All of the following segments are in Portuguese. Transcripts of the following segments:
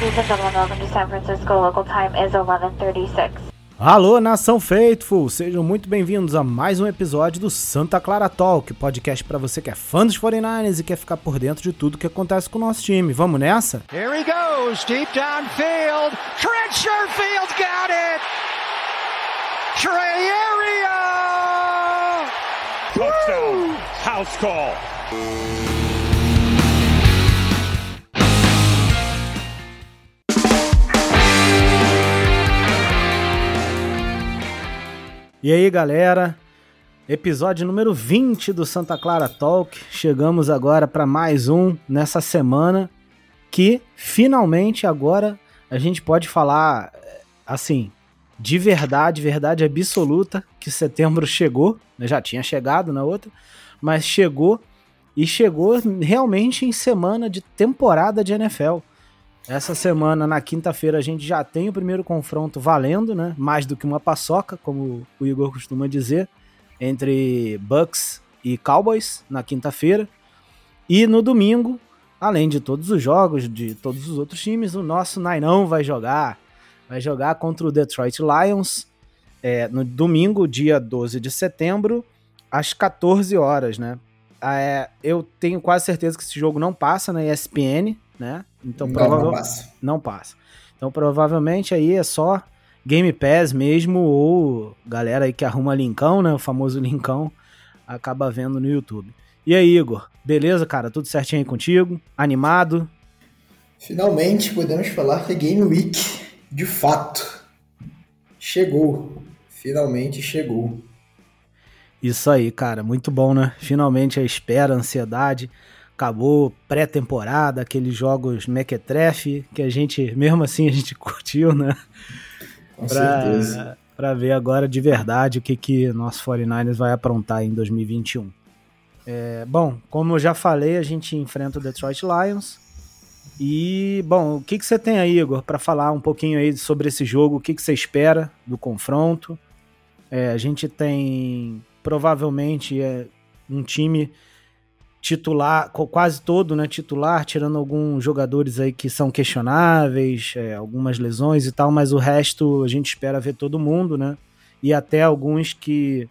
Ladies and gentlemen, welcome to San Francisco. Local time is 11:36. Alô, nação Faithful! Sejam muito bem-vindos a mais um episódio do Santa Clara Talk, podcast para você que é fã dos 49ers e quer ficar por dentro de tudo que acontece com o nosso time. Vamos nessa? Here he goes, deep downfield. Trent Sherfield got it. Trey Area. Touchdown. House call. E aí, galera? Episódio número 20 do Santa Clara Talk. Chegamos agora para mais um nessa semana que finalmente agora a gente pode falar assim, de verdade, verdade absoluta que setembro chegou, já tinha chegado na outra, mas chegou e chegou realmente em semana de temporada de NFL. Essa semana, na quinta-feira, a gente já tem o primeiro confronto valendo, né? Mais do que uma paçoca, como o Igor costuma dizer, entre Bucks e Cowboys na quinta-feira. E no domingo, além de todos os jogos de todos os outros times, o nosso Nainão vai jogar. Vai jogar contra o Detroit Lions é, no domingo, dia 12 de setembro, às 14 horas, né? É, eu tenho quase certeza que esse jogo não passa na ESPN, né? Então Não, provavelmente não passa. não passa. Então provavelmente aí é só Game Pass mesmo ou galera aí que arruma linkão, né? O famoso linkão acaba vendo no YouTube. E aí, Igor? Beleza, cara? Tudo certinho aí contigo? Animado? Finalmente podemos falar que a Game Week, de fato, chegou. Finalmente chegou. Isso aí, cara. Muito bom, né? Finalmente a espera, a ansiedade. Acabou pré-temporada, aqueles jogos mequetrefe que a gente, mesmo assim, a gente curtiu, né? Com certeza. Pra, pra ver agora de verdade o que, que nosso 49ers vai aprontar em 2021. É, bom, como eu já falei, a gente enfrenta o Detroit Lions. E, bom, o que, que você tem aí, Igor, para falar um pouquinho aí sobre esse jogo? O que, que você espera do confronto? É, a gente tem provavelmente é, um time titular, quase todo, né, titular, tirando alguns jogadores aí que são questionáveis, é, algumas lesões e tal, mas o resto a gente espera ver todo mundo, né? E até alguns que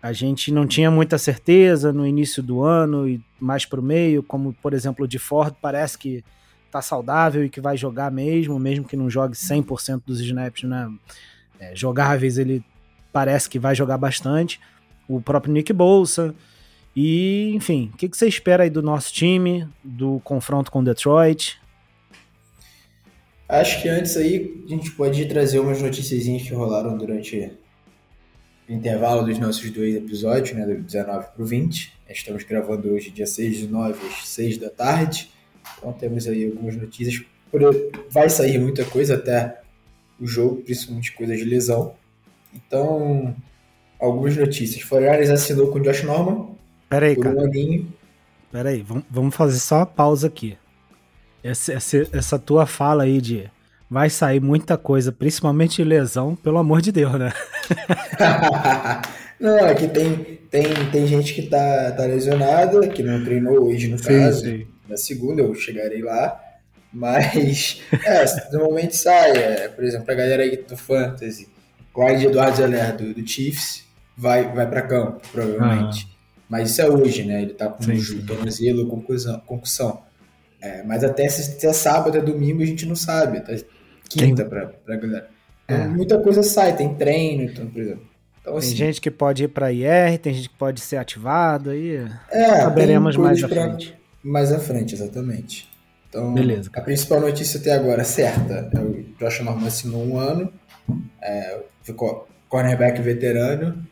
a gente não tinha muita certeza no início do ano e mais pro meio, como por exemplo o de Ford, parece que tá saudável e que vai jogar mesmo, mesmo que não jogue 100% dos snaps, né? É, jogáveis, ele parece que vai jogar bastante. O próprio Nick Bolsa. E, enfim, o que, que você espera aí do nosso time, do confronto com Detroit? Acho que antes aí a gente pode trazer umas notícias que rolaram durante o intervalo dos nossos dois episódios, né, do 19 para o 20. Estamos gravando hoje, dia 6 de 9 às 6 da tarde. Então temos aí algumas notícias. Vai sair muita coisa até o jogo, principalmente coisas de lesão. Então, algumas notícias. Fornares assinou com o Josh Norman Pera aí, por cara. um aninho. Pera aí, vamos, fazer só uma pausa aqui. Essa, essa, essa tua fala aí de vai sair muita coisa, principalmente lesão, pelo amor de Deus, né? não, é que tem, tem, tem gente que tá, tá lesionada, que não treinou hoje, no caso. Na segunda eu chegarei lá. Mas, é, normalmente sai. É, por exemplo, a galera aí do Fantasy, Clyde Eduardo Zeller do, do Chiefs, vai, vai pra campo, provavelmente. Mas isso é hoje, né? Ele tá com Sim, o sim. tornozelo, concussão. concussão. É, mas até, se- até sábado, até domingo, a gente não sabe. Até quinta pra, pra galera. Então, É. muita coisa sai, tem treino, então, por exemplo. Então, Tem assim, gente que pode ir pra IR, tem gente que pode ser ativado aí. É, Saberemos tem mais à frente. Mais à frente, exatamente. Então, Beleza, a principal notícia até agora certa é o Josh Norman assinou um ano, é, ficou cornerback veterano,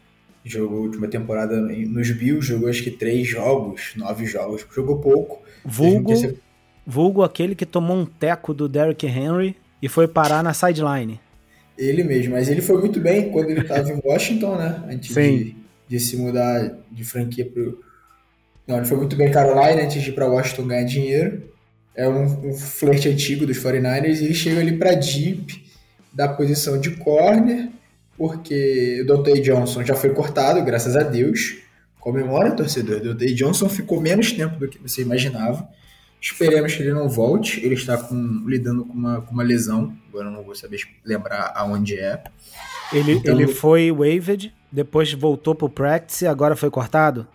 jogou a última temporada em- nos Bills, jogou acho que três jogos, nove jogos, jogou pouco. Vulgo, vulgo aquele que tomou um teco do Derrick Henry e foi parar na sideline. Ele mesmo, mas ele foi muito bem quando ele estava em Washington, né? Antes de, de se mudar de franquia pro. Não, ele foi muito bem em Carolina antes de ir para Washington ganhar dinheiro. É um, um flerte antigo dos 49ers e ele chega ali para deep da posição de corner, porque o Dante Johnson já foi cortado, graças a Deus. Comemora, torcedor. O Dante Johnson ficou menos tempo do que você imaginava. Esperemos que ele não volte. Ele está com, lidando com uma, com uma lesão. Agora eu não vou saber lembrar aonde é. Ele, então, ele foi waived, depois voltou pro practice e agora foi cortado?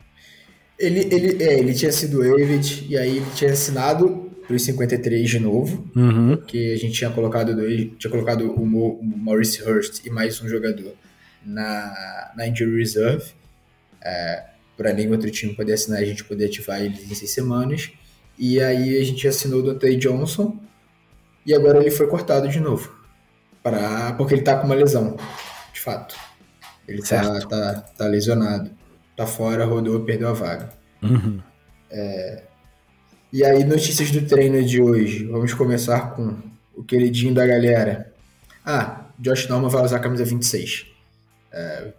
Ele, ele, é, ele tinha sido waived e aí ele tinha assinado para os 53 de novo, uhum. porque a gente tinha colocado dois, tinha colocado o, Mo, o Maurice Hurst e mais um jogador na, na injury reserve, é, para nenhum outro time poder assinar, a gente poder ativar eles em seis semanas. E aí a gente assinou o Dante Johnson e agora ele foi cortado de novo, pra, porque ele tá com uma lesão, de fato. Ele tá, tá, tá lesionado, tá fora, rodou, perdeu a vaga. Uhum. É, e aí, notícias do treino de hoje. Vamos começar com o queridinho da galera. Ah, Josh Norman vai usar a camisa 26. É,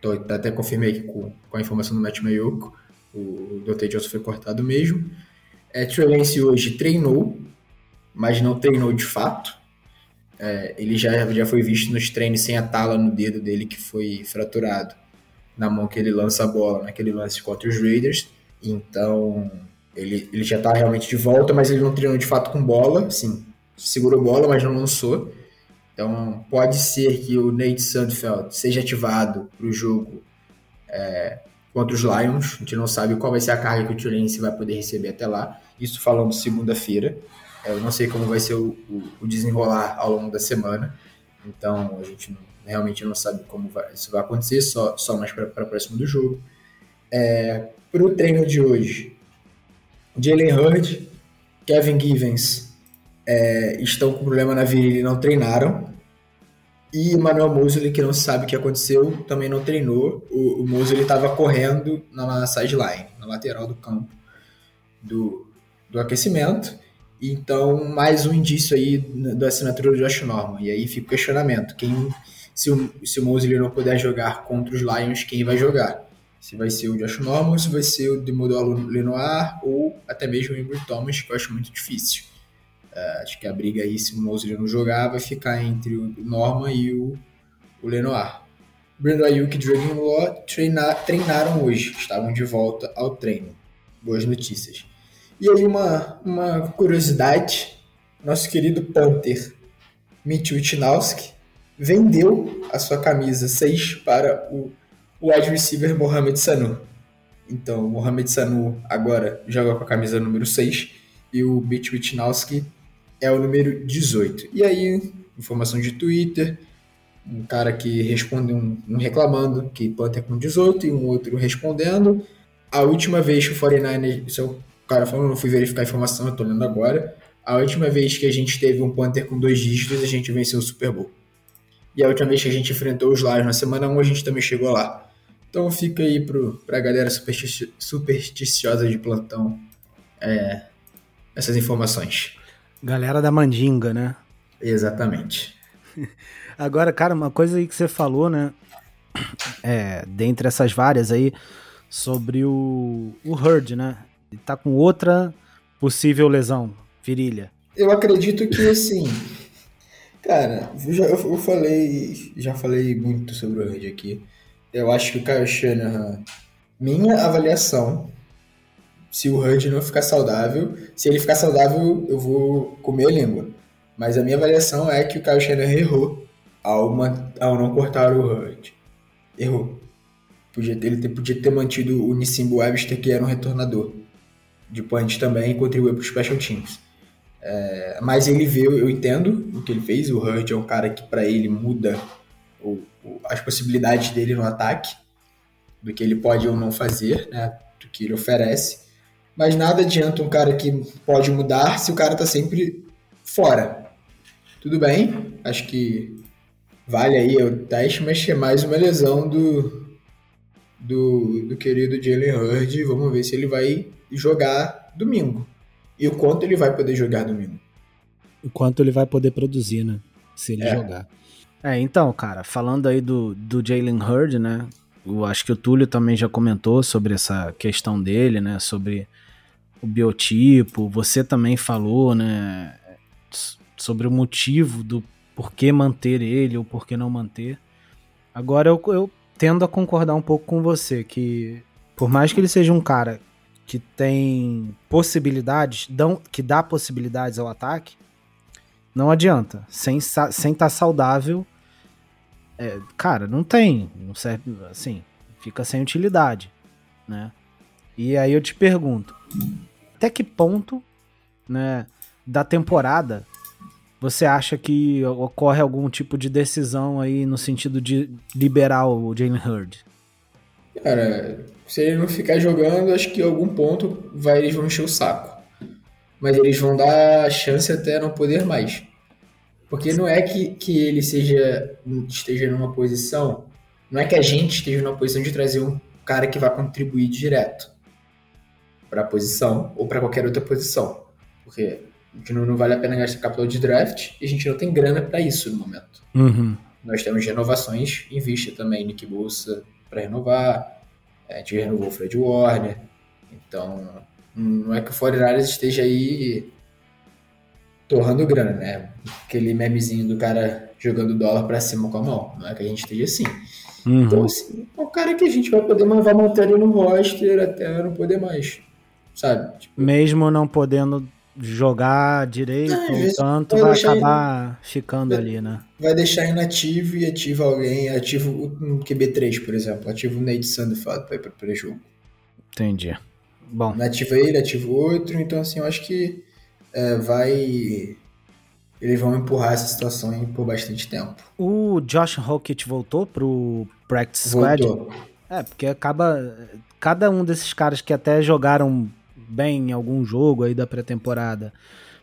tô, até confirmei aqui com, com a informação do Matt Mayoko. O, Dante Johnson foi cortado mesmo. É, Trey Lance hoje treinou, mas não treinou de fato. É, ele já, já foi visto nos treinos sem a tala no dedo dele que foi fraturado na mão que ele lança a bola naquele lance contra os Raiders. Então, ele, ele já tá realmente de volta, mas ele não treinou de fato com bola, sim. Segurou bola, mas não lançou. Então pode ser que o Nate Sandfeld seja ativado para o jogo é, contra os Lions. A gente não sabe qual vai ser a carga que o Turense vai poder receber até lá. Isso falando segunda-feira. É, eu não sei como vai ser o, o, o, desenrolar ao longo da semana. Então a gente não, realmente não sabe como vai, isso vai acontecer, só, só mais para próximo do jogo. É, para o treino de hoje, Jalen Hurd, Kevin Givens é, estão com problema na virilha e não treinaram. E Manuel Mosley, que não sabe o que aconteceu, também não treinou. O, o Mosley estava correndo na, na sideline, na lateral do campo do, do aquecimento. Então, mais um indício aí da assinatura do Josh Norman. E aí fica o questionamento: quem, se o, se o Mosley não puder jogar contra os Lions, quem vai jogar? se vai ser o Josh Norman, se vai ser o Demodolo Lenoir ou até mesmo o Embry Thomas, que eu acho muito difícil. Uh, acho que a briga aí, se o Mosley não jogar, vai ficar entre o Norman e o, o Lenoir. Brandon Ayuk e Dragon Law treinar, treinaram hoje, estavam de volta ao treino. Boas notícias. E aí uma, uma curiosidade, nosso querido Panther, Mitch Wichnowski, vendeu a sua camisa 6 para o wide receiver Mohamed Sanu. Então, o Mohamed Sanu agora joga com a camisa número 6 e o Mitch Witnowski é o número 18. E aí, informação de Twitter, um cara que responde um, um reclamando que Panther com 18 e um outro respondendo. A última vez que o 49ers, isso é o cara falando, não fui verificar a informação, eu tô lendo agora. A última vez que a gente teve um Panther com dois dígitos, a gente venceu o Super Bowl. E a última vez que a gente enfrentou os Lions na semana 1, a gente também chegou lá. Então fica aí pro, pra galera superstici supersticiosa de plantão é, essas informações. Galera da mandinga, né? Exatamente. Agora, cara, uma coisa aí que você falou, né? É, dentre essas várias aí, sobre o, o Hurd, né? Ele tá com outra possível lesão, virilha. Eu acredito que, assim... Cara, eu, já, eu falei, já falei muito sobre o Hurd aqui eu acho que o Kyle Shanahan, minha avaliação, se o Hurd não ficar saudável, se ele ficar saudável, eu vou comer a língua. Mas a minha avaliação é que o Kyle Shanahan errou ao, uma, ao não cortar o Hurd. Errou. Podia ter, ele ter, podia ter mantido o Nissimbo Webster, que era um retornador de punch também, e contribuiu para os Special Teams. É, mas ele viu, eu entendo o que ele fez. O Hurd é um cara que, para ele, muda o, as possibilidades dele no ataque, do que ele pode ou não fazer, né, do que ele oferece. Mas nada adianta um cara que pode mudar se o cara tá sempre fora. Tudo bem, acho que vale aí o teste, mas é mais uma lesão do, do, do querido Jalen Hurd. Vamos ver se ele vai jogar domingo. E o quanto ele vai poder jogar domingo. O quanto ele vai poder produzir, né? Se ele é. jogar. É, então, cara, falando aí do, do Jalen Hurd, né? Eu acho que o Túlio também já comentou sobre essa questão dele, né? Sobre o biotipo. Você também falou, né? Sobre o motivo do porquê manter ele ou porquê não manter. Agora eu, eu tendo a concordar um pouco com você, que por mais que ele seja um cara que tem possibilidades, dão, que dá possibilidades ao ataque, não adianta. Sem estar sem tá saudável, é, cara, não tem. Não serve, assim, fica sem utilidade, né? E aí eu te pergunto, até que ponto, né, da temporada você acha que ocorre algum tipo de decisão aí no sentido de liberar o Jalen Hurd? Cara, se ele não ficar jogando, acho que em algum ponto vai, eles vão encher o saco. Mas eles vão dar chance até não poder mais. Porque não é que, que ele seja esteja numa posição, não é que a gente esteja numa posição de trazer um cara que vai contribuir direto para a posição ou para qualquer outra posição. Porque não, não vale a pena gastar capital de draft e a gente não tem grana para isso no momento. Uhum. Nós temos renovações em vista também, Nick Bolsa para renovar, a gente renovou o Fred Warner, então não é que o 49 esteja aí torrando grana, né? Aquele memezinho do cara jogando dólar para cima com a mão, não é que a gente esteja assim. Uhum. Então, assim, é um cara que a gente vai poder vai manter ele no roster até não poder mais, sabe? Tipo, Mesmo não podendo jogar direito, não, tanto vai, vai acabar in... ficando vai, ali, né? Vai deixar inativo e ativa alguém, ativo um QB3, por exemplo, ativa o Nate Sandford para ir para o pré-jogo. Entendi. Bom. Ativa ele, ativa outro, então assim, eu acho que é, vai. Eles vão empurrar essa situação por bastante tempo. O Josh Rocket voltou pro Practice Squad? Voltou. É, porque acaba. Cada um desses caras que até jogaram bem em algum jogo aí da pré-temporada,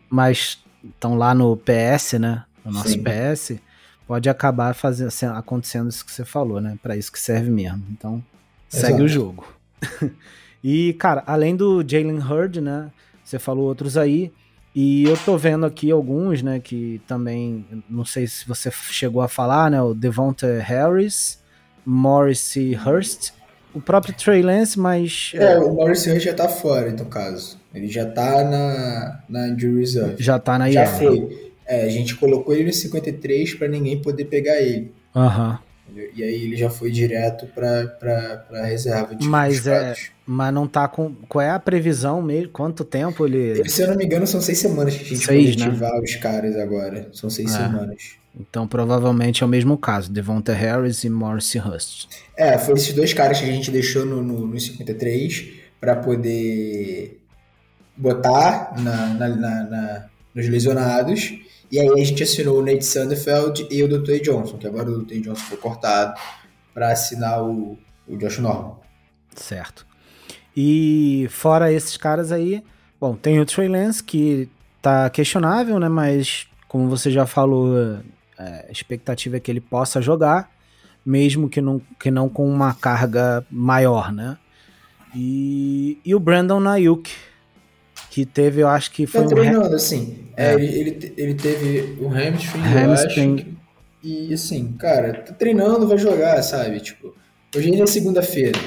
mas estão lá no PS, né? No nosso Sim. PS, pode acabar fazendo, acontecendo isso que você falou, né? Para isso que serve mesmo. Então, Exato. segue o jogo. e, cara, além do Jalen Hurd, né? Você falou outros aí. E eu tô vendo aqui alguns, né, que também, não sei se você chegou a falar, né, o Devonta Harris, Morrissey Hurst o próprio Trey Lance, mas. É, é o Maurice Hunt já tá fora, no caso. Ele já tá na, na injury reserve. Já tá na Já foi. É, a gente colocou ele no 53 para ninguém poder pegar ele. Aham. E aí ele já foi direto pra, pra reserva de Mas é. Mas não tá com. Qual é a previsão mesmo? Quanto tempo ele. Se eu não me engano, são seis semanas que a gente seis, pode ativar né? os caras agora. São seis é. semanas. Então provavelmente é o mesmo caso, Devonta Harris e Morrissey Hust. É, foi esses dois caras que a gente deixou no, no, no 53 para poder botar na, na, na, na, nos lesionados. E aí a gente assinou o Nate Sandefeld e o Dr. Johnson, que agora o Dr. Johnson foi cortado para assinar o, o Josh Norman. Certo. E fora esses caras aí, bom, tem o Trey Lance que tá questionável, né? Mas como você já falou, é, a expectativa é que ele possa jogar, mesmo que não, que não com uma carga maior, né? E, e o Brandon Nayuk, que teve, eu acho que foi tá treinando, um... assim. É. É, ele, ele, ele, teve um hamstring, hamstring. Acho, e assim, cara, tá treinando, vai jogar, sabe? Tipo, hoje ainda é segunda-feira.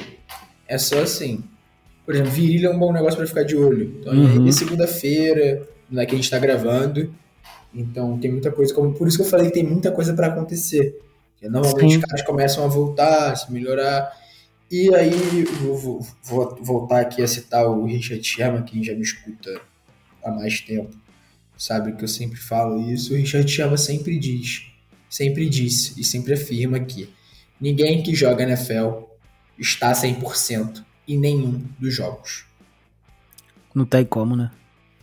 É só assim. Por exemplo, virilha é um bom negócio para ficar de olho. Então, uhum. é segunda-feira, é que a gente tá gravando. Então tem muita coisa, como por isso que eu falei que tem muita coisa para acontecer. Porque normalmente Sim. os caras começam a voltar, a se melhorar. E aí vou, vou, vou, voltar aqui a citar o Richard Sherman, que já me escuta há mais tempo. Sabe que eu sempre falo isso. O Richard Sherman sempre diz, sempre disse e sempre afirma que ninguém que joga NFL está 100% em nenhum dos jogos. Não tem como, né?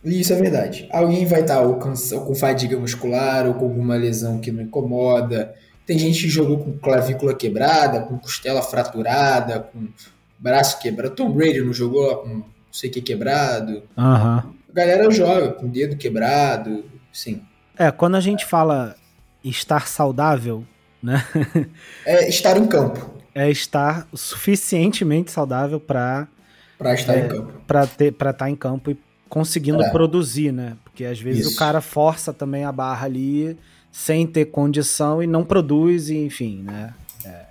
Isso é verdade. Alguém vai estar ou, com fadiga muscular ou com alguma lesão que não incomoda. Tem gente que jogou com clavícula quebrada, com costela fraturada, com braço quebrado. Tom Brady não jogou com não sei o que quebrado. Uhum. A galera joga com dedo quebrado, sim. É, quando a gente fala estar saudável, né? é estar em campo. É estar suficientemente saudável para para estar é, em campo. Para ter para estar em campo e conseguindo é. produzir, né? Porque às vezes Isso. o cara força também a barra ali sem ter condição e não produz, e, enfim, né? É.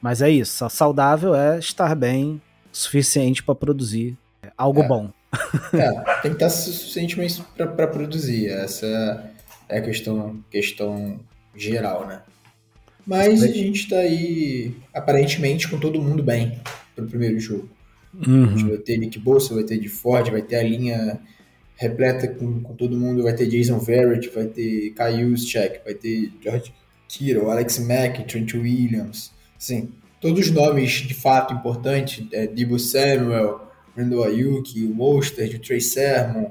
Mas é isso, saudável é estar bem o suficiente para produzir algo é. bom. É, tem que estar suficientemente para produzir. Essa é a questão, questão geral, né? Mas a gente está aí, aparentemente, com todo mundo bem pro primeiro jogo. Uhum. Vai ter Nick Bolsa, vai ter de Ford, vai ter a linha repleta com, com todo mundo, vai ter Jason Verrett, vai ter Kai Juszczyk, vai ter George Kittle, Alex Mack, Trent Williams, sim, todos os nomes de fato importantes, é, Debo Samuel, Randall Ayuk, o Mostert, o Trey Sermon,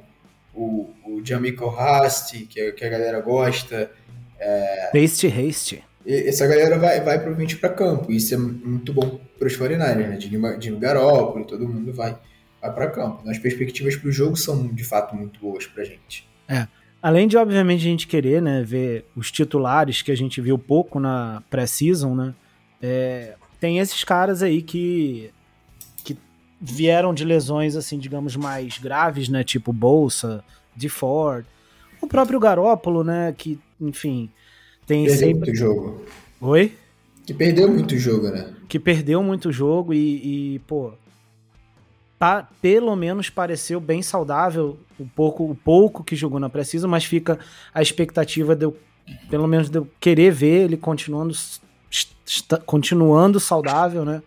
o, o Jamichael Hasty, que, que a galera gosta. É, Haste, haste. essa galera vai, vai provavelmente para campo. Isso é muito bom para os 49ers, né? Jimmy Garoppolo, todo mundo vai, vai para campo. As perspectivas para o jogo são de fato muito boas para gente. Além de, obviamente, a gente querer né, ver os titulares que a gente viu pouco na pré-season, né? é, tem esses caras aí que vieram de lesões, assim, digamos, mais graves, né? Tipo Bolsa, de Ford. O próprio Garópolo, né? Que, enfim, tem Perdeu sempre. muito jogo. Oi? Que perdeu muito jogo, né? que perdeu muito jogo e, e, pô, pa- pelo menos pareceu bem saudável o pouco, o pouco que jogou na precisa, mas fica a expectativa de eu, pelo menos de eu querer ver ele continuando, continuando saudável, né?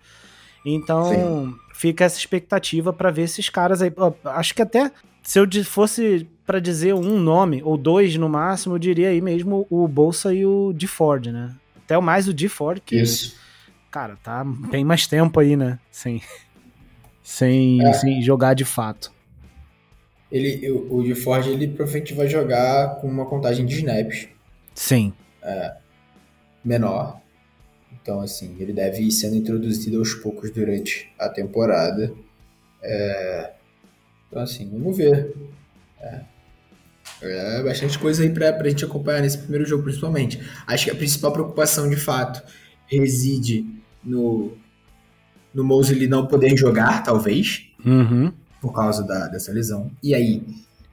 Então fica essa expectativa pra ver esses caras aí. Acho que até se eu fosse pra dizer um nome ou dois no máximo, eu diria aí mesmo o Bolsa e o de Ford, né? Até o mais o de Ford que Isso. cara, tá tem mais tempo aí, né? Sem, sem, É. sem jogar de fato. Ele, o, o de Ford, ele provavelmente vai jogar com uma contagem de snaps Sim. menor. Então, assim, ele deve ir sendo introduzido aos poucos durante a temporada. É, Então, assim, vamos ver. É, É bastante coisa aí pra, pra gente acompanhar nesse primeiro jogo, principalmente. Acho que a principal preocupação, de fato, reside no, no Mosley não poder jogar, talvez, Uhum. por causa da, dessa lesão. E aí,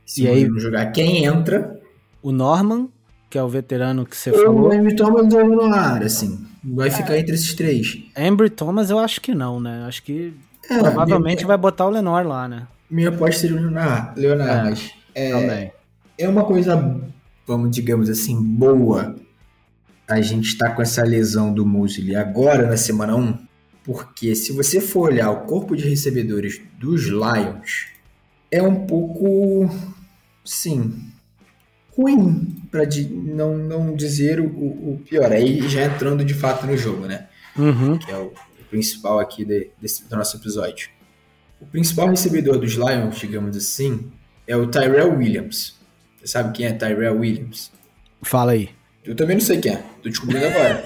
se E aí- Mosley não jogar, quem entra? O Norman, que é o veterano que você Ou o falou. Amy Thomas no ar, assim. Vai ficar entre esses três. Embry Thomas, eu acho que não, né? Acho que É, provavelmente minha, vai botar o Lenor lá, né? minha aposta seria o Leonardo, Leonardo É, mas é, Também. é uma coisa, vamos digamos assim, boa a gente tá com essa lesão do Mosley agora na semana 1, porque se você for olhar o corpo de recebedores dos Lions, é um pouco, sim, ruim, para não, não dizer o, o pior. Aí já entrando de fato no jogo, né? Uhum. que é o, o principal aqui de- desse, do nosso episódio. O principal recebedor dos Lions, digamos assim, é o Tyrell Williams. Você sabe quem é Tyrell Williams? Fala aí. Eu também não sei quem é, tô descobrindo agora.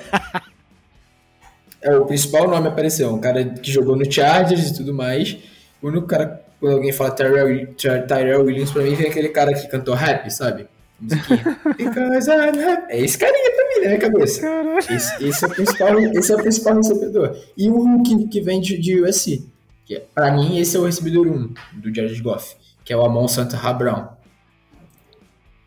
é o principal nome apareceu, um cara que jogou no Chargers e tudo mais. O único cara, quando alguém fala Tyrell, Ty- Tyrell Williams, pra mim vem aquele cara que cantou rap, sabe? Musiquinha. Because I'm happy. É esse carinha na minha cabeça. Esse, esse é o principal, esse é o principal recebedor. E o que, que vem de, de USC. Que é, pra mim, esse é o recebedor 1 do Jared Goff, que é o Amon Santa Brown.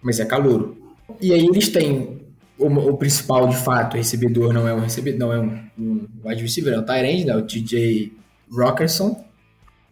Mas é calouro. E aí eles têm o, o principal, de fato, recebedor não é um recebedor, não é um, um wide receiver, é um tight end, né? O TJ Rockerson.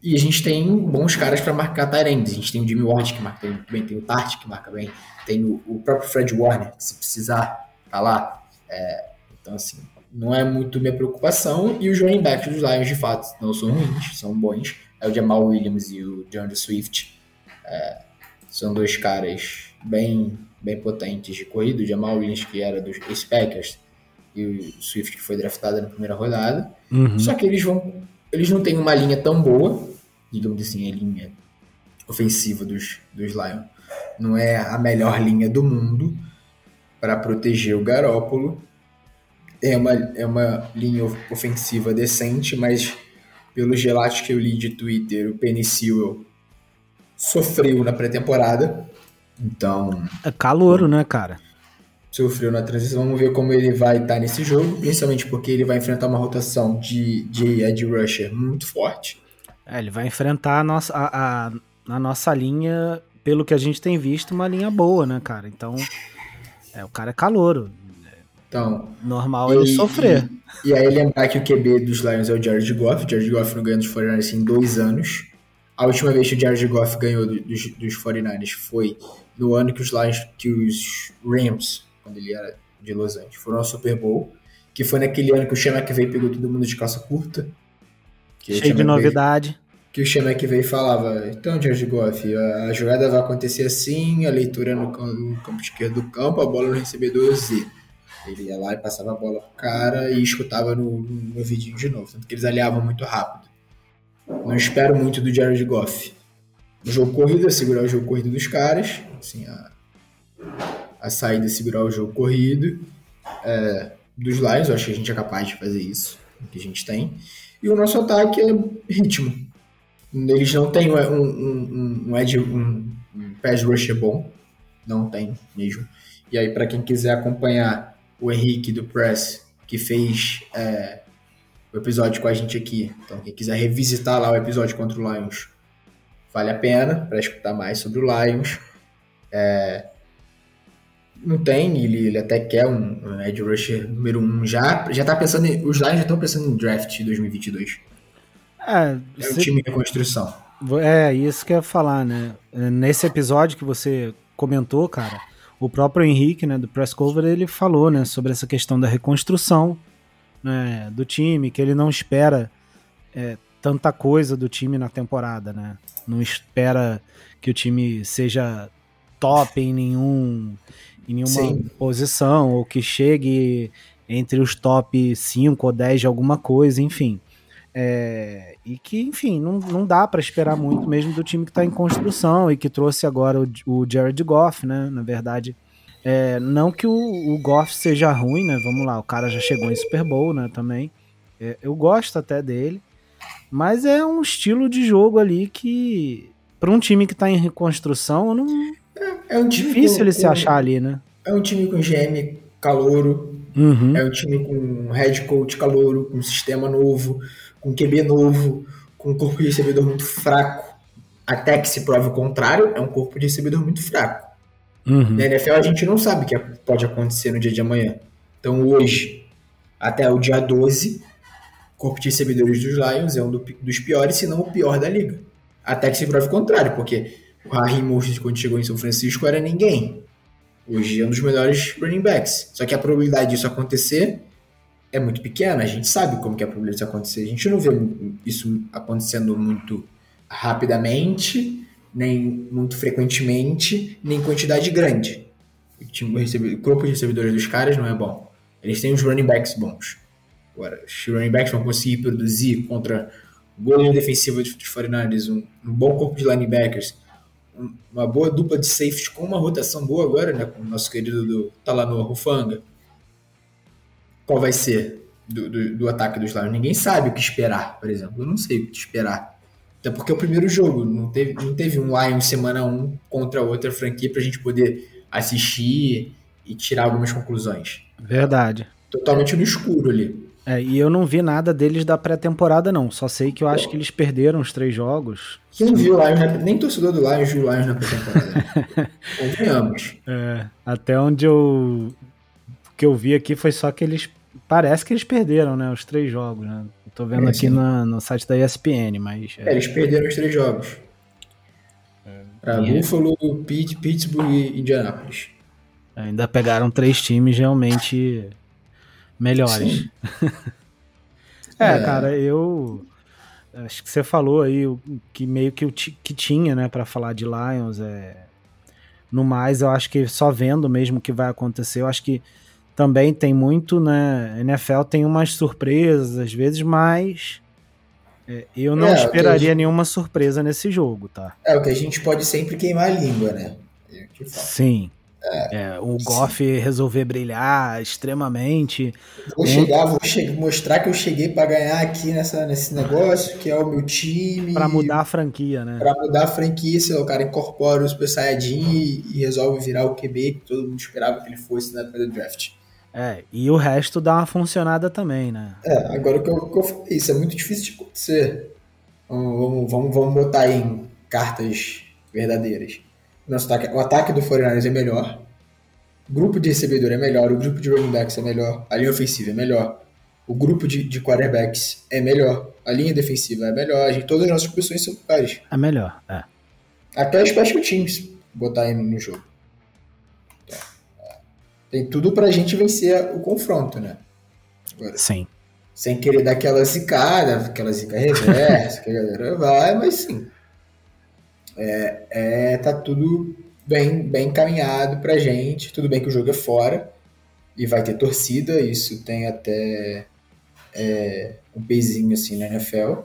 E a gente tem bons caras para marcar ends. A gente tem o Jimmy Ward que marca bem, tem o Tart que marca bem, tem o, o próprio Fred Warner, que se precisar, tá lá. É, então, assim, não é muito minha preocupação. E os running backs dos Lions, de fato, não são ruins, são bons. É o Jamal Williams e o DeAndre Swift. É, são dois caras bem, bem potentes de corrida. O Jamal Williams, que era dos Packers, e o Swift, que foi draftado na primeira rodada. Uhum. Só que eles vão. Eles não têm uma linha tão boa, digamos assim, a linha ofensiva dos, dos Lions. Não é a melhor linha do mundo para proteger o Garópolo. É uma, é uma linha ofensiva decente, mas pelos relatos que eu li de Twitter, o Penny Sewell sofreu na pré-temporada. Então, É calouro, né, cara? sofreu na transição. Vamos ver como ele vai estar nesse jogo, principalmente porque ele vai enfrentar uma rotação de, de Ed Rusher muito forte. É, ele vai enfrentar a nossa, a, a, a nossa linha, pelo que a gente tem visto, uma linha boa, né, cara? Então, é, o cara é calouro. Então, Normal ele sofrer. E, e aí lembrar que o QB dos Lions é o Jared Goff. O Jared Goff não ganha dos 49ers em dois anos. A última vez que o Jared Goff ganhou do- dos, dos 49ers foi no ano que os Lions, que os Rams, quando ele era de Los Angeles, foram ao Super Bowl. Que foi naquele ano que o Sean McVay pegou todo mundo de calça curta. Que o Cheio de novidade. que o Shemek veio e falava, então, George Goff, a, a jogada vai acontecer assim, a leitura no campo, no campo esquerdo do campo, a bola no recebedor Z. Ele ia lá e passava a bola pro cara e escutava no, no ouvidinho de novo. Tanto que eles aliavam muito rápido. Não espero muito do Jared Goff. O jogo corrido é segurar o jogo corrido dos caras. Assim, a, a saída é segurar o jogo corrido. É, dos Lions, eu acho que a gente é capaz de fazer isso. O que a gente tem. E o nosso ataque é ritmo. Eles não têm um, um, um, um, edge, um, um pass bom. Não tem mesmo. E aí, para quem quiser acompanhar o Henrique do Press, que fez é, o episódio com a gente aqui. Então, quem quiser revisitar lá o episódio contra o Lions, vale a pena para escutar mais sobre o Lions. É, não tem, ele, ele até quer um, edge rusher número um já. Já tá pensando em, os Lions já estão pensando em draft 2022. É, é um time em reconstrução. É, isso que eu ia falar, né? Nesse episódio que você comentou, cara, o próprio Henrique, né, do Press Cover, ele falou, né, sobre essa questão da reconstrução né, do time, que ele não espera é, tanta coisa do time na temporada, né? Não espera que o time seja top em nenhum em nenhuma Sim. posição ou que chegue entre os top 5 ou 10 de alguma coisa, enfim. É, e que, enfim, não, não dá para esperar muito mesmo do time que está em construção e que trouxe agora o, o Jared Goff, né? Na verdade, é, não que o, o, Goff seja ruim, né? Vamos lá, o cara já chegou em Super Bowl, né? Também. É, eu gosto até dele, mas é um estilo de jogo ali que, para um time que está em reconstrução, não. É, é um difícil com, ele se achar ali, né? É um time com GM calouro, uhum. é um time com head coach calouro, com um sistema novo com QB novo, com um corpo de recebedor muito fraco, até que se prove o contrário, é um corpo de recebedor muito fraco. Uhum. Na NFL a gente não sabe o que pode acontecer no dia de amanhã. Então hoje, até o dia 12, o corpo de recebedores dos Lions é um dos piores, se não o pior da liga. Até que se prove o contrário, porque o Raheem Mostert, quando chegou em São Francisco, era ninguém. Hoje é um dos melhores running backs. Só que a probabilidade disso acontecer é muito pequena, a gente sabe como que é problema isso acontecer. A gente não vê isso acontecendo muito rapidamente, nem muito frequentemente, nem em quantidade grande. O, time, o corpo de recebedores dos caras não é bom. Eles têm os running backs bons. Agora, os running backs vão conseguir produzir contra o goleiro defensivo dos 49ers, um, um bom corpo de linebackers, uma boa dupla de safety com uma rotação boa agora, né, com o nosso querido do, lá no Rufanga qual vai ser do, do, do, ataque dos Lions. Ninguém sabe o que esperar, por exemplo. Eu não sei o que esperar. Até porque é o primeiro jogo, não teve, não teve um Lions semana 1 contra outra franquia pra gente poder assistir e tirar algumas conclusões. Verdade. Totalmente no escuro ali. É, e eu não vi nada deles da pré-temporada, não. Só sei que eu acho que eles perderam os três jogos. Quem viu o Lions, na... nem torcedor do Lions viu o Lions na pré-temporada. Convenhamos. É, até onde eu que eu vi aqui foi só que eles. Parece que eles perderam, né? Os três jogos, né? tô vendo é, aqui na, no site da ESPN, mas. É, eles perderam os três jogos. É, pra Buffalo, Pitt, Pittsburgh e Indianapolis. Ainda pegaram três times realmente melhores. é, é, cara, eu. Acho que você falou aí o que meio que, o que tinha, né, para falar de Lions. É... No mais, eu acho que só vendo mesmo o que vai acontecer, eu acho que também tem muito, né? NFL tem umas surpresas às vezes, mas é, eu não é, esperaria gente... nenhuma surpresa nesse jogo, tá? É o que a gente pode sempre queimar a língua, né? É sim. É, é, o Goff resolver brilhar extremamente. Vou chegar, vou che mostrar que eu cheguei para ganhar aqui nessa, nesse negócio, que é o meu time. Para mudar a franquia, né? Para mudar a franquia, se o cara incorpora o Super Saiyajin e, e, resolve virar o QB que todo mundo esperava que ele fosse na época do draft. É, e o resto dá uma funcionada também, né? É, agora o que eu, que eu falei, isso é muito difícil de acontecer. Vamos, vamos, vamos botar em cartas verdadeiras. Nosso ataque, o ataque do 49 é melhor. O grupo de recebedor é melhor. O grupo de running backs é melhor. A linha ofensiva é melhor. O grupo de, de quarterbacks é melhor. A linha defensiva é melhor. Gente, todas as nossas posições são melhores. É melhor, é. Até os special teams botar aí no jogo. Tem tudo pra gente vencer o confronto, né? Agora. Sim. sem querer dar aquela zicada, aquela zica reversa, que a galera vai, mas sim. É, é, tá tudo bem, bem encaminhado pra gente. Tudo bem que o jogo é fora e vai ter torcida, isso tem até é, um pezinho assim na NFL,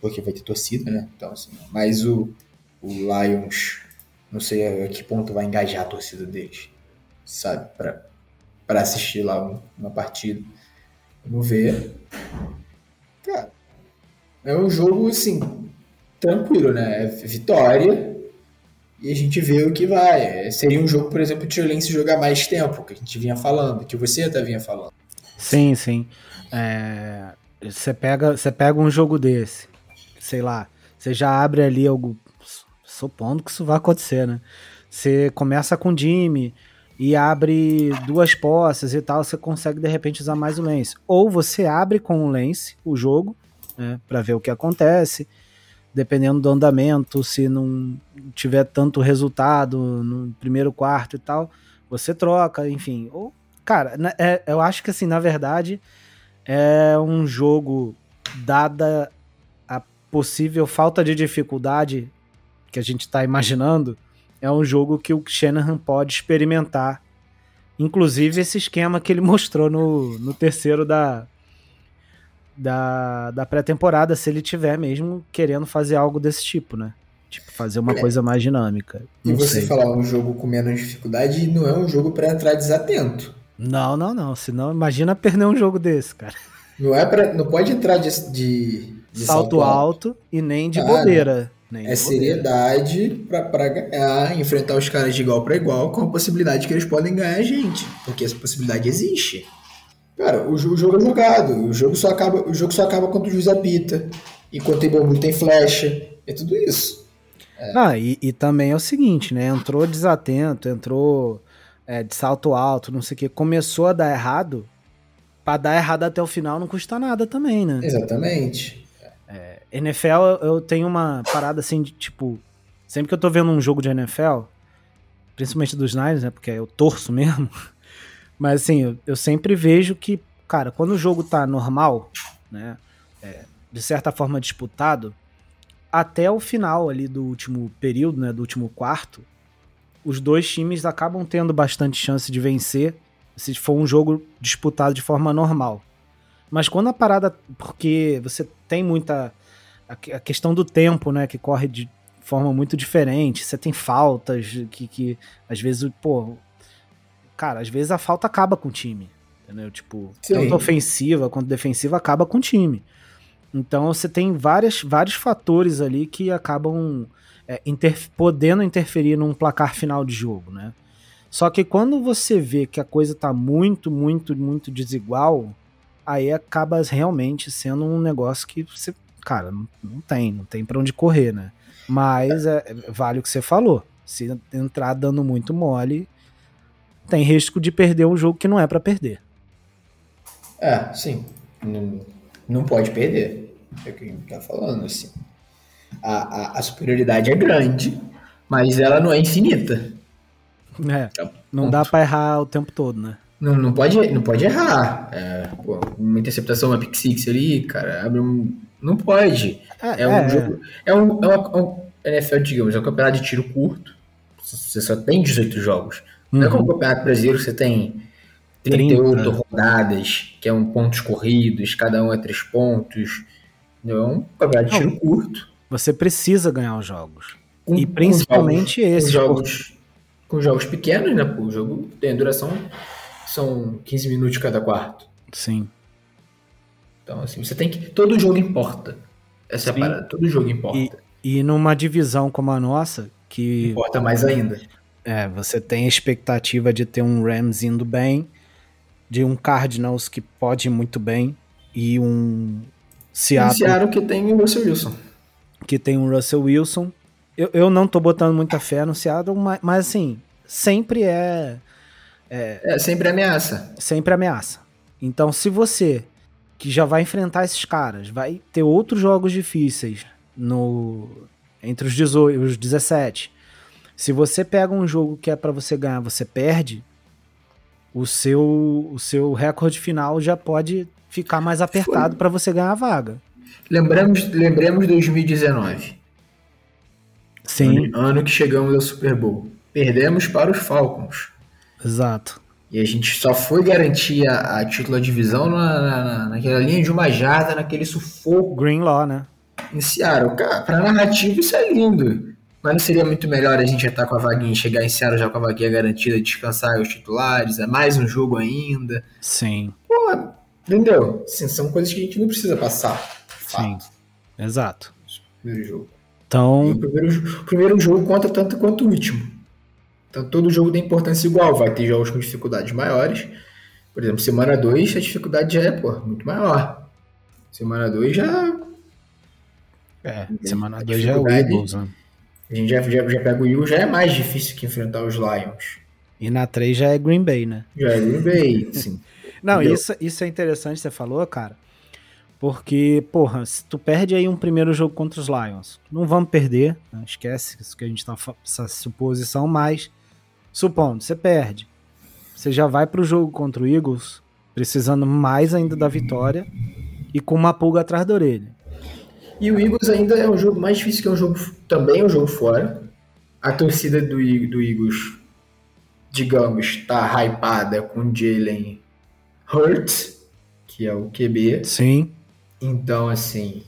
porque vai ter torcida, né? Então, assim, mas o, o Lions, não sei a que ponto vai engajar a torcida deles, sabe? Pra, pra assistir lá um, uma partida. Vamos ver. Cara, é um jogo, assim, tranquilo, né? É vitória e a gente vê o que vai. Seria um jogo, por exemplo, de Lance jogar mais tempo, que a gente vinha falando, que você até vinha falando. Sim, sim. É, você pega, você pega um jogo desse, sei lá, você já abre ali algo, supondo que isso vai acontecer, né? Você começa com Jimmy e abre duas posses e tal, você consegue de repente usar mais o lance. Ou você abre com o lance o jogo, né, para ver o que acontece, dependendo do andamento, se não tiver tanto resultado no primeiro quarto e tal, você troca, enfim. Ou, cara, é, eu acho que assim, na verdade, é um jogo, dada a possível falta de dificuldade que a gente está imaginando, é um jogo que o Shanahan pode experimentar. Inclusive esse esquema que ele mostrou no, no terceiro da, da, da pré-temporada, se ele tiver mesmo querendo fazer algo desse tipo, né? Tipo, fazer uma é. coisa mais dinâmica. Não e você sei. falar um jogo com menos dificuldade não é um jogo para entrar desatento. Não, não, não. Senão, imagina perder um jogo desse, cara. Não é para, não pode entrar de, de, de salto, salto alto, alto, e nem de ah, bobeira. Nem é de seriedade para ganhar, enfrentar os caras de igual para igual, com a possibilidade que eles podem ganhar a gente, porque essa possibilidade existe. Cara, o, jogo é jogado, o jogo só acaba, o jogo só acaba quando o juiz apita, enquanto tem bambu tem flecha, é tudo isso. É. Ah, e, e também é o seguinte, né? Entrou desatento, entrou é, de salto alto, não sei o que, começou a dar errado, para dar errado até o final não custa nada também, né? Exatamente. É, NFL, eu tenho uma parada assim de tipo, sempre que eu tô vendo um jogo de NFL, principalmente dos Niners, né? Porque eu torço mesmo. Mas assim, eu, eu sempre vejo que, cara, quando o jogo tá normal, né? É, de certa forma disputado, até o final ali do último período, né? Do último quarto, os dois times acabam tendo bastante chance de vencer se for um jogo disputado de forma normal. Mas quando a parada. Porque você tem muita. A questão do tempo, né? Que corre de forma muito diferente. Você tem faltas que, que às vezes, pô. Cara, às vezes a falta acaba com o time. Entendeu? Tipo, Sim. tanto ofensiva quanto defensiva acaba com o time. Então você tem várias, vários fatores ali que acabam é, podendo interferir num placar final de jogo, né? Só que quando você vê que a coisa tá muito, muito, muito desigual, aí acaba realmente sendo um negócio que você, cara, não, não tem, não tem para onde correr, né? Mas é, vale o que você falou. Se entrar dando muito mole, tem risco de perder um jogo que não é para perder. É, sim. Não, não pode perder. É o que a gente tá falando, assim a, a, a superioridade é grande, mas ela não é infinita. É, então, não dá para errar o tempo todo, né? Não, não, pode, não pode errar. É, pô, uma interceptação, uma pick six ali, cara, abre um. Não pode. É, é um é, jogo. É um, é uma, um NFL, digamos, é um campeonato de tiro curto. Você só tem 18 jogos. Uhum. Não é como o Campeonato Brasileiro, você tem 38 30. rodadas, que é um pontos corridos, cada um é três pontos. Não é um campeonato de tiro curto. Você precisa ganhar os jogos. Com, e principalmente com esses. Com jogos, com jogos pequenos, né? O jogo tem duração. São 15 minutos cada quarto. Sim. Então, assim, você tem que. Todo jogo importa. Essa Sim. é a parada. Todo jogo importa. E, e numa divisão como a nossa, que. Importa mais ainda. É, você tem a expectativa de ter um Rams indo bem, de um Cardinals que pode ir muito bem, e um Seattle. Um Seattle que tem o Russell Wilson que tem o Russell Wilson. Eu, eu não tô botando muita fé no Seattle, mas, mas assim, sempre é, é. É, sempre ameaça. Sempre ameaça. Então, se você, que já vai enfrentar esses caras, vai ter outros jogos difíceis no entre os 18 os 17. Se você pega um jogo que é para você ganhar, você perde, o seu o seu recorde final já pode ficar mais apertado para você ganhar a vaga. Lembramos, lembremos 2019. Sim. Ano, ano que chegamos ao Super Bowl. Perdemos para os Falcons. Exato. E a gente só foi garantir a, a título da divisão na, na, naquela linha de uma jarda, naquele sufoco Greenlaw, né? em Seattle. Cara, pra narrativa isso é lindo. Mas não seria muito melhor a gente já estar com a vaguinha, chegar em Seattle já com a vaguinha garantida, descansar os titulares, é mais um jogo ainda. Sim. Pô, entendeu? Assim, são coisas que a gente não precisa passar. Sim. Fato. Exato. Primeiro jogo. E Então, o primeiro, primeiro jogo conta tanto quanto o último. Então todo jogo tem importância igual. Vai ter jogos com dificuldades maiores. Por exemplo, semana 2 a dificuldade já é pô, muito maior. Semana 2 já. é, semana A 2 já é o Eagles, né? A gente já, já, já pega o Eagles, já é mais difícil que enfrentar os Lions. E na 3 já é Green Bay, né? Já é Green Bay, assim. Não, Entendeu? isso, isso é interessante, você falou, cara. Porque, porra, se tu perde aí um primeiro jogo contra os Lions, não vamos perder, né? esquece isso que a gente tá essa suposição, mas supondo, você perde. Você já vai pro jogo contra o Eagles precisando mais ainda da vitória e com uma pulga atrás da orelha. E o Eagles ainda é um jogo mais difícil que é um jogo. Também é um jogo fora. A torcida do, do Eagles, digamos, tá hypada com Jalen Hurts, que é o QB. Sim, Então, assim,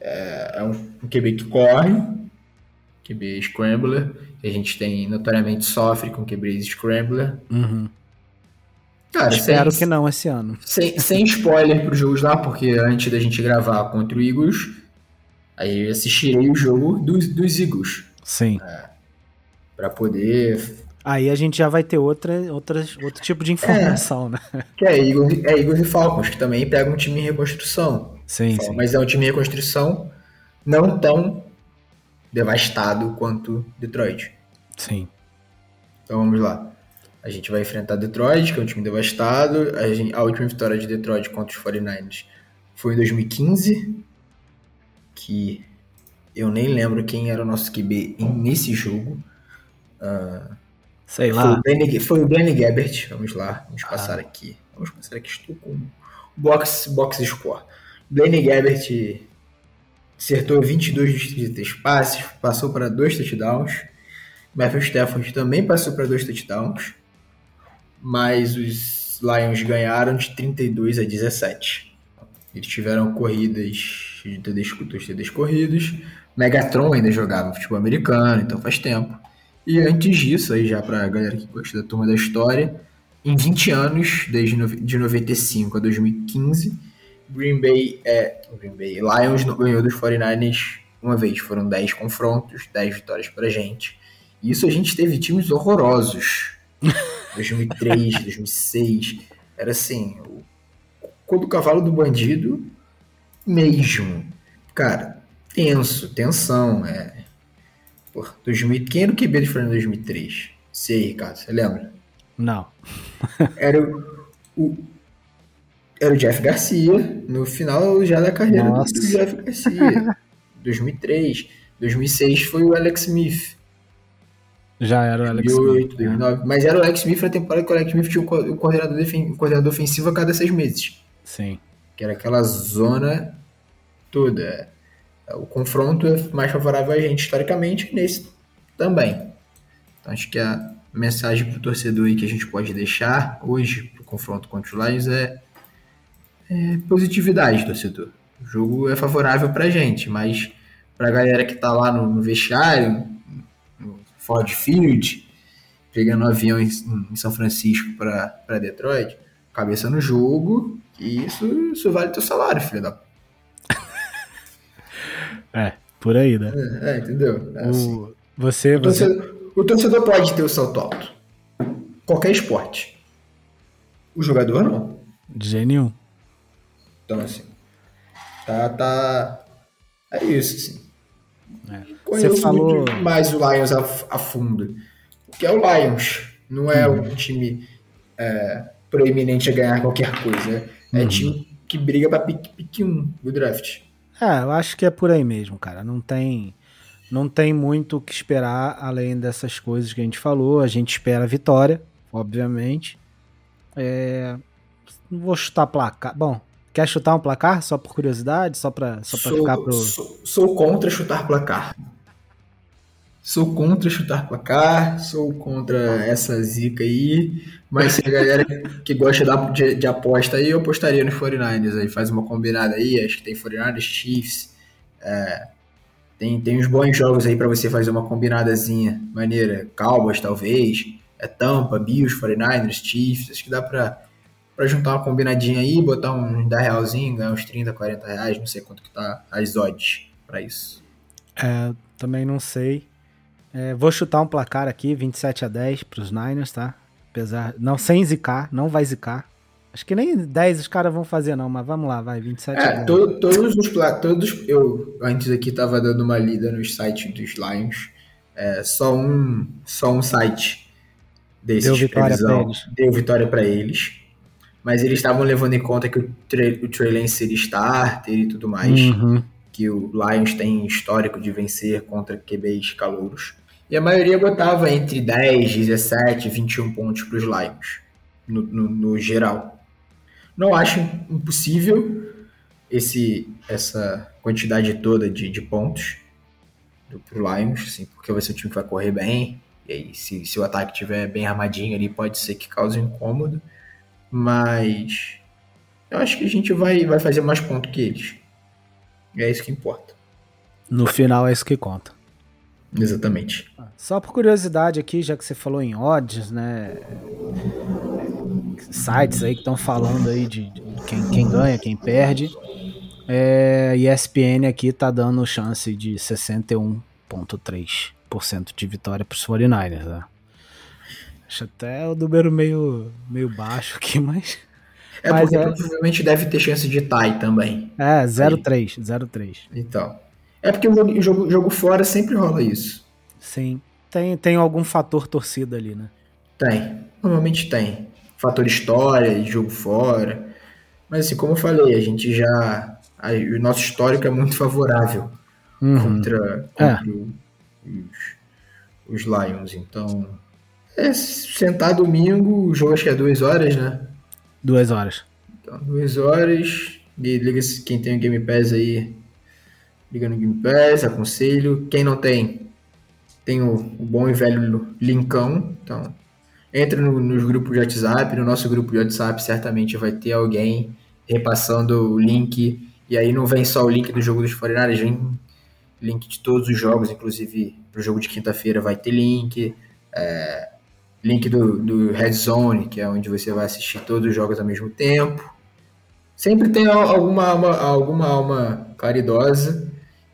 é, é um, um QB que corre, QB Scrambler, que a gente tem notoriamente sofre com QBs Scrambler. uhum. Cara, espero sem, que não esse ano. sem, sem spoiler pros jogos lá, porque antes da gente gravar contra o Eagles, aí eu assistirei o jogo dos, dos Eagles, Sim. pra poder... Aí a gente já vai ter outra, outras, outro tipo de informação, né? Que é Eagles, é Eagles e Falcons, que também pega um time em reconstrução. Sim, sim. Mas é um time em reconstrução não tão devastado quanto Detroit. Sim. Então vamos lá. A gente vai enfrentar Detroit, que é um time devastado. A, gente- a última vitória de Detroit contra os 49ers foi em 2015, que eu nem lembro quem era o nosso QB nesse jogo. Sei Foi lá. o, foi o Danny Gabbert. Vamos lá, vamos passar aqui. Vamos passar aqui, estou com box, box score. Danny Gabbert acertou 22 dos 33 passes, passou para dois touchdowns. Matthew Stafford também passou para dois touchdowns. Mas os Lions ganharam de 32 a 17. Eles tiveram corridas de TDs, dois TDs corridos. Megatron ainda jogava futebol americano, então faz tempo. E antes disso, aí já pra galera que gosta da turma da história, em 20 anos, desde no- de 95 a 2015, Green Bay, é, Green Bay Lions não ganhou dos 49ers uma vez. Foram 10 confrontos, 10 vitórias pra gente. E isso a gente teve times horrorosos. 2003, 2006. Era assim, o quando o cavalo do bandido mesmo. Cara, tenso, tensão, é. Pô, 2000, quem era o QB do Fernando em 2003? Sei, Ricardo, você lembra? Não. Era o, o- era o Jeff Garcia, no final já da carreira Nossa. do Jeff Garcia. 2003, 2006 foi o Alex Smith. Já era o Alex 2008, Smith. 2009. Mas era o Alex Smith na temporada que o Alex Smith tinha um um coordenador, defen- um coordenador ofensivo a cada seis meses. Sim. Que era aquela zona toda. O confronto é mais favorável a gente historicamente, nesse também. Então acho que a mensagem para o torcedor aí que a gente pode deixar hoje para o confronto contra os Lions é, é positividade, torcedor. O jogo é favorável para a gente, mas para a galera que está lá no, no vestiário, no Ford Field, pegando um avião em, em São Francisco para Detroit, cabeça no jogo, e isso, isso vale teu salário, filho da. É, por aí, né? É, entendeu? É assim. O, você, o, você. torcedor, o torcedor pode ter o salto alto. Qualquer esporte. O jogador não. De jeito nenhum. Então, assim. Tá, tá. É isso, assim. É. Conheço Você falou. muito mais o Lions a, a fundo. Que é o Lions. Não é Uhum. um time é, proeminente a ganhar qualquer coisa. É Uhum. time que briga pra pique, pique 1 do draft. É, eu acho que é por aí mesmo, cara. Não tem, não tem muito o que esperar além dessas coisas que a gente falou. A gente espera a vitória, obviamente. É, não vou chutar placar. Bom, Quer chutar um placar só por curiosidade, só pra, só pra sou, ficar pro. Sou, sou contra chutar placar. Sou contra chutar placar, sou contra essa zica aí, mas se a galera que gosta de, de aposta aí, eu apostaria nos 49ers aí, faz uma combinada aí, acho que tem 49ers, Chiefs, é, tem, tem uns bons jogos aí para você fazer uma combinadazinha maneira, Cowboys talvez, é Tampa, Bills, 49ers, Chiefs, acho que dá pra, pra juntar uma combinadinha aí, botar uns 10 realzinho, ganhar uns 30, 40 reais, não sei quanto que tá as odds para isso. É, também não sei. É, vou chutar um placar aqui, 27 a 10 para os Niners, tá? Apesar, não, sem zicar, não vai zicar. Acho que nem 10 os caras vão fazer não, mas vamos lá, vai, 27 é, a 10. To, todos os todos eu antes aqui tava dando uma lida nos sites dos Lions. É, só um só um site desses deu vitória para eles. Deu vitória para eles. Mas eles estavam levando em conta que o, Trey, o Trey Lance seria starter e tudo mais. Uhum. Que o Lions tem histórico de vencer contra QBs calouros. E a maioria botava entre 10, 17, 21 pontos para os Lions, no, no, no, geral. Não acho impossível esse, essa quantidade toda de, de pontos para os Lions, assim, porque vai ser um time que vai correr bem, e aí se, se o ataque estiver bem armadinho ali, pode ser que cause um incômodo, mas eu acho que a gente vai, vai fazer mais pontos que eles. E é isso que importa. No final é isso que conta. Exatamente. Só por curiosidade aqui, já que você falou em odds, né? Sites aí que estão falando aí de, de quem, quem, ganha, quem perde. É, ESPN aqui tá dando chance de 61,3% de vitória para os 49ers, né? Acho até o número meio, meio baixo aqui, mas. É mas porque é... provavelmente deve ter chance de tie também. É, 0,3. 0,3. Então. É porque o jogo, jogo, jogo fora sempre rola isso. Sim. Tem, tem algum fator torcida ali, né? Tem. Normalmente tem. Fator história, jogo fora. Mas assim, como eu falei, a gente já. A, o nosso histórico é muito favorável uhum. contra, contra é. os, os Lions. Então. É sentar domingo, o jogo acho que é duas horas, né? Duas horas. Então, duas horas. Liga quem tem o Game Pass aí liga no Game Pass, aconselho. Quem não tem, tem o, o bom e velho linkão. Então, entra no, nos grupos de WhatsApp. No nosso grupo de WhatsApp, certamente vai ter alguém repassando o link. E aí não vem só o link do jogo dos Foreigners, vem link de todos os jogos, inclusive para o jogo de quinta-feira vai ter link. É, link do, do Red Zone, que é onde você vai assistir todos os jogos ao mesmo tempo. Sempre tem alguma alma, alguma alma caridosa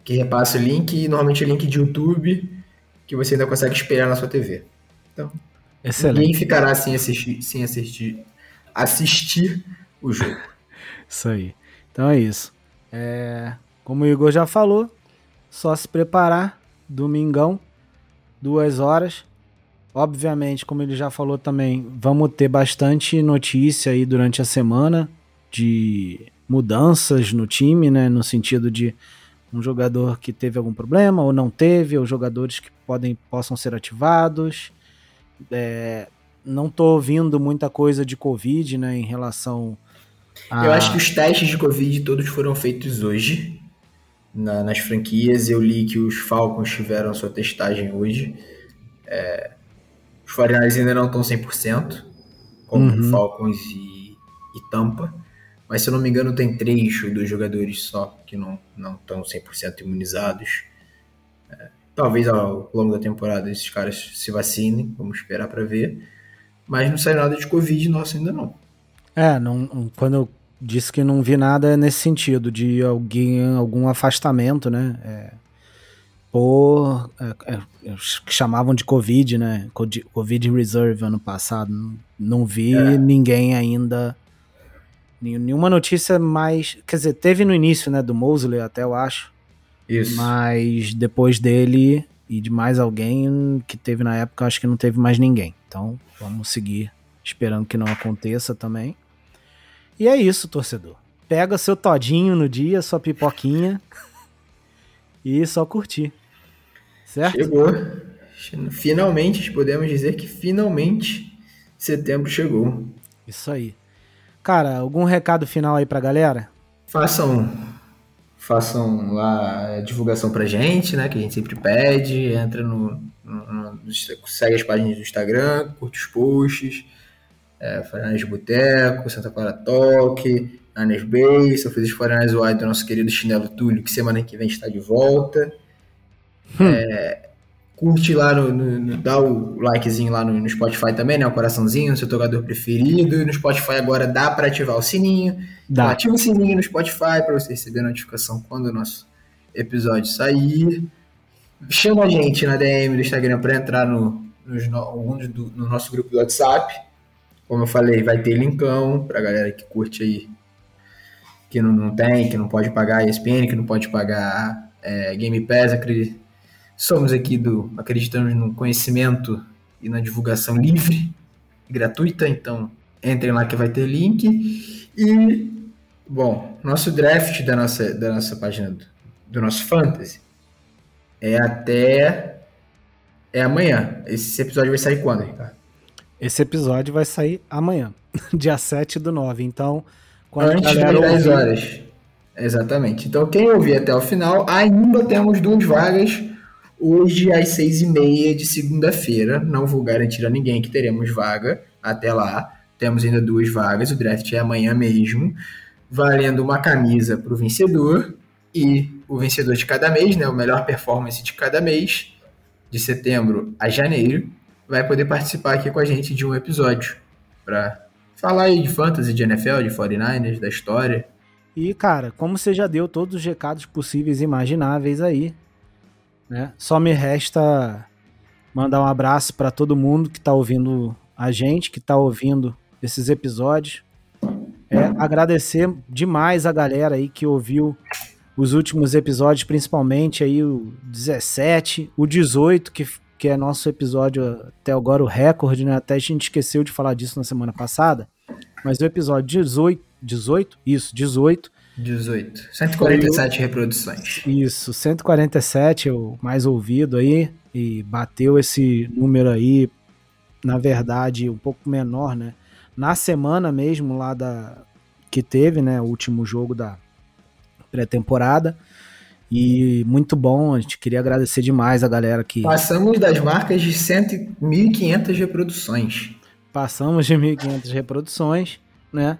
que repassa o link e normalmente é link de YouTube que você ainda consegue esperar na sua TV. Então, Excelente. ninguém ficará sem assistir, sem assistir, assistir o jogo. Isso aí. Então é isso. É, como o Igor já falou, só se preparar. Domingão, duas horas. Obviamente, como ele já falou também, vamos ter bastante notícia aí durante a semana de mudanças no time, né? No sentido de um jogador que teve algum problema ou não teve, ou jogadores que podem possam ser ativados. É, não tô ouvindo muita coisa de Covid, né, em relação a... Eu acho que os testes de Covid todos foram feitos hoje na, nas franquias. Eu li que os Falcons tiveram sua testagem hoje. É, os 49 ainda não estão 100%, como uhum. Falcons e, e Tampa. Mas se eu não me engano, tem três ou dois jogadores só que não estão 100% imunizados. É, talvez ao longo da temporada esses caras se vacinem, vamos esperar para ver. Mas não sai nada de Covid nosso ainda não. É, não, quando eu disse que não vi nada é nesse sentido, de alguém, algum afastamento, né? É, por. É, é, que chamavam de Covid, né? Covid Reserve ano passado. Não, não vi é. ninguém ainda Nenhuma notícia mais. Quer dizer, teve no início, né, do Mosley, até eu acho. Isso. Mas depois dele e de mais alguém que teve na época, acho que não teve mais ninguém. Então, vamos seguir esperando que não aconteça também. E é isso, torcedor. Pega seu todinho no dia, sua pipoquinha e só curtir. Certo? Chegou. Finalmente, podemos dizer que finalmente setembro chegou. Isso aí. Cara, algum recado final aí pra galera? façam façam lá a divulgação pra gente, né? Que a gente sempre pede. Entra no, no, no segue as páginas do Instagram, curte os posts, é, de Boteco, Santa Clara Talk, Niners Base, eu fiz os Foreigners Wide do nosso querido Chinelo Túlio, que semana que vem está de volta. Hum. É, curte lá, no, no, no, dá o likezinho lá no, no, Spotify também, né? O coraçãozinho, no seu tocador preferido. E no Spotify agora dá para ativar o sininho. Dá. Ativa o sininho no Spotify para você receber a notificação quando o nosso episódio sair. Chama a gente na DM do Instagram para entrar no, no, no nosso grupo do WhatsApp. Como eu falei, vai ter linkão pra galera que curte aí, que não, não tem, que não pode pagar ESPN, que não pode pagar é, Game Pass, acredito Somos aqui do acreditamos no conhecimento e na divulgação livre e gratuita, então entrem lá que vai ter link. E bom, nosso draft da nossa da nossa página do, do nosso fantasy é até é amanhã. Esse episódio vai sair quando, Ricardo? Esse episódio vai sair amanhã, dia 7 do 9. Então, quando antes das 10 horas. Exatamente. Então, quem ouvir até o final, ainda temos duas vagas Hoje, às seis e meia de segunda-feira, não vou garantir a ninguém que teremos vaga até lá. Temos ainda duas vagas, o draft é amanhã mesmo, valendo uma camisa para o vencedor e o vencedor de cada mês, né, o melhor performance de cada mês, de setembro a janeiro, vai poder participar aqui com a gente de um episódio para falar aí de fantasy, de NFL, de 49ers, da história. E, cara, como você já deu todos os recados possíveis e imagináveis aí, né? Só me resta mandar um abraço para todo mundo que está ouvindo a gente, que está ouvindo esses episódios. É, agradecer demais a galera aí que ouviu os últimos episódios, principalmente aí o 17, o 18, que, que é nosso episódio até agora o recorde, né? Até a gente esqueceu de falar disso na semana passada. Mas o episódio 18, 18, isso, 18, 18. 147 reproduções. Isso, 147 é o mais ouvido aí. E bateu esse número aí, na verdade, um pouco menor, né? Na semana mesmo lá da. Que teve, né? O último jogo da pré-temporada. E muito bom, a gente queria agradecer demais a galera que. Passamos das marcas de 1.500 reproduções. Passamos de 1.500 reproduções, né?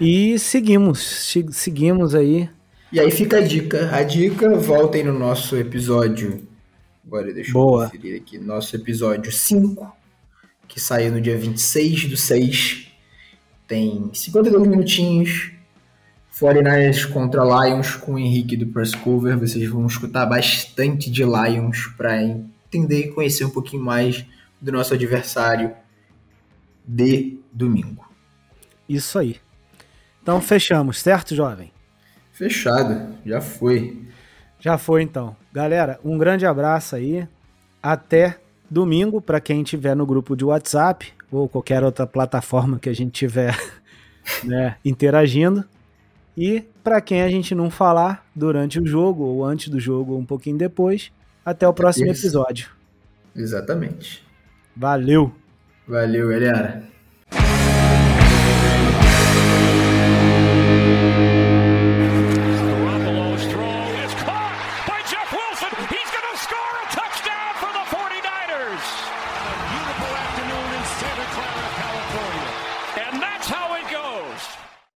E seguimos, seguimos aí. E aí fica a dica. A dica, voltem no nosso episódio. Agora deixa Boa. eu conferir aqui. Nosso episódio 5, que saiu no dia 26 do 6. Tem 52 minutinhos. 49ers contra Lions com o Henrique do Press Cover. Vocês vão escutar bastante de Lions para entender e conhecer um pouquinho mais do nosso adversário de domingo. Isso aí. Então fechamos, certo, jovem? Fechado, já foi. Já foi então. Galera, um grande abraço aí. Até domingo para quem tiver no grupo de WhatsApp ou qualquer outra plataforma que a gente tiver né, interagindo. E para quem a gente não falar durante o jogo ou antes do jogo ou um pouquinho depois, até o próximo Isso. episódio. Exatamente. Valeu. Valeu, galera.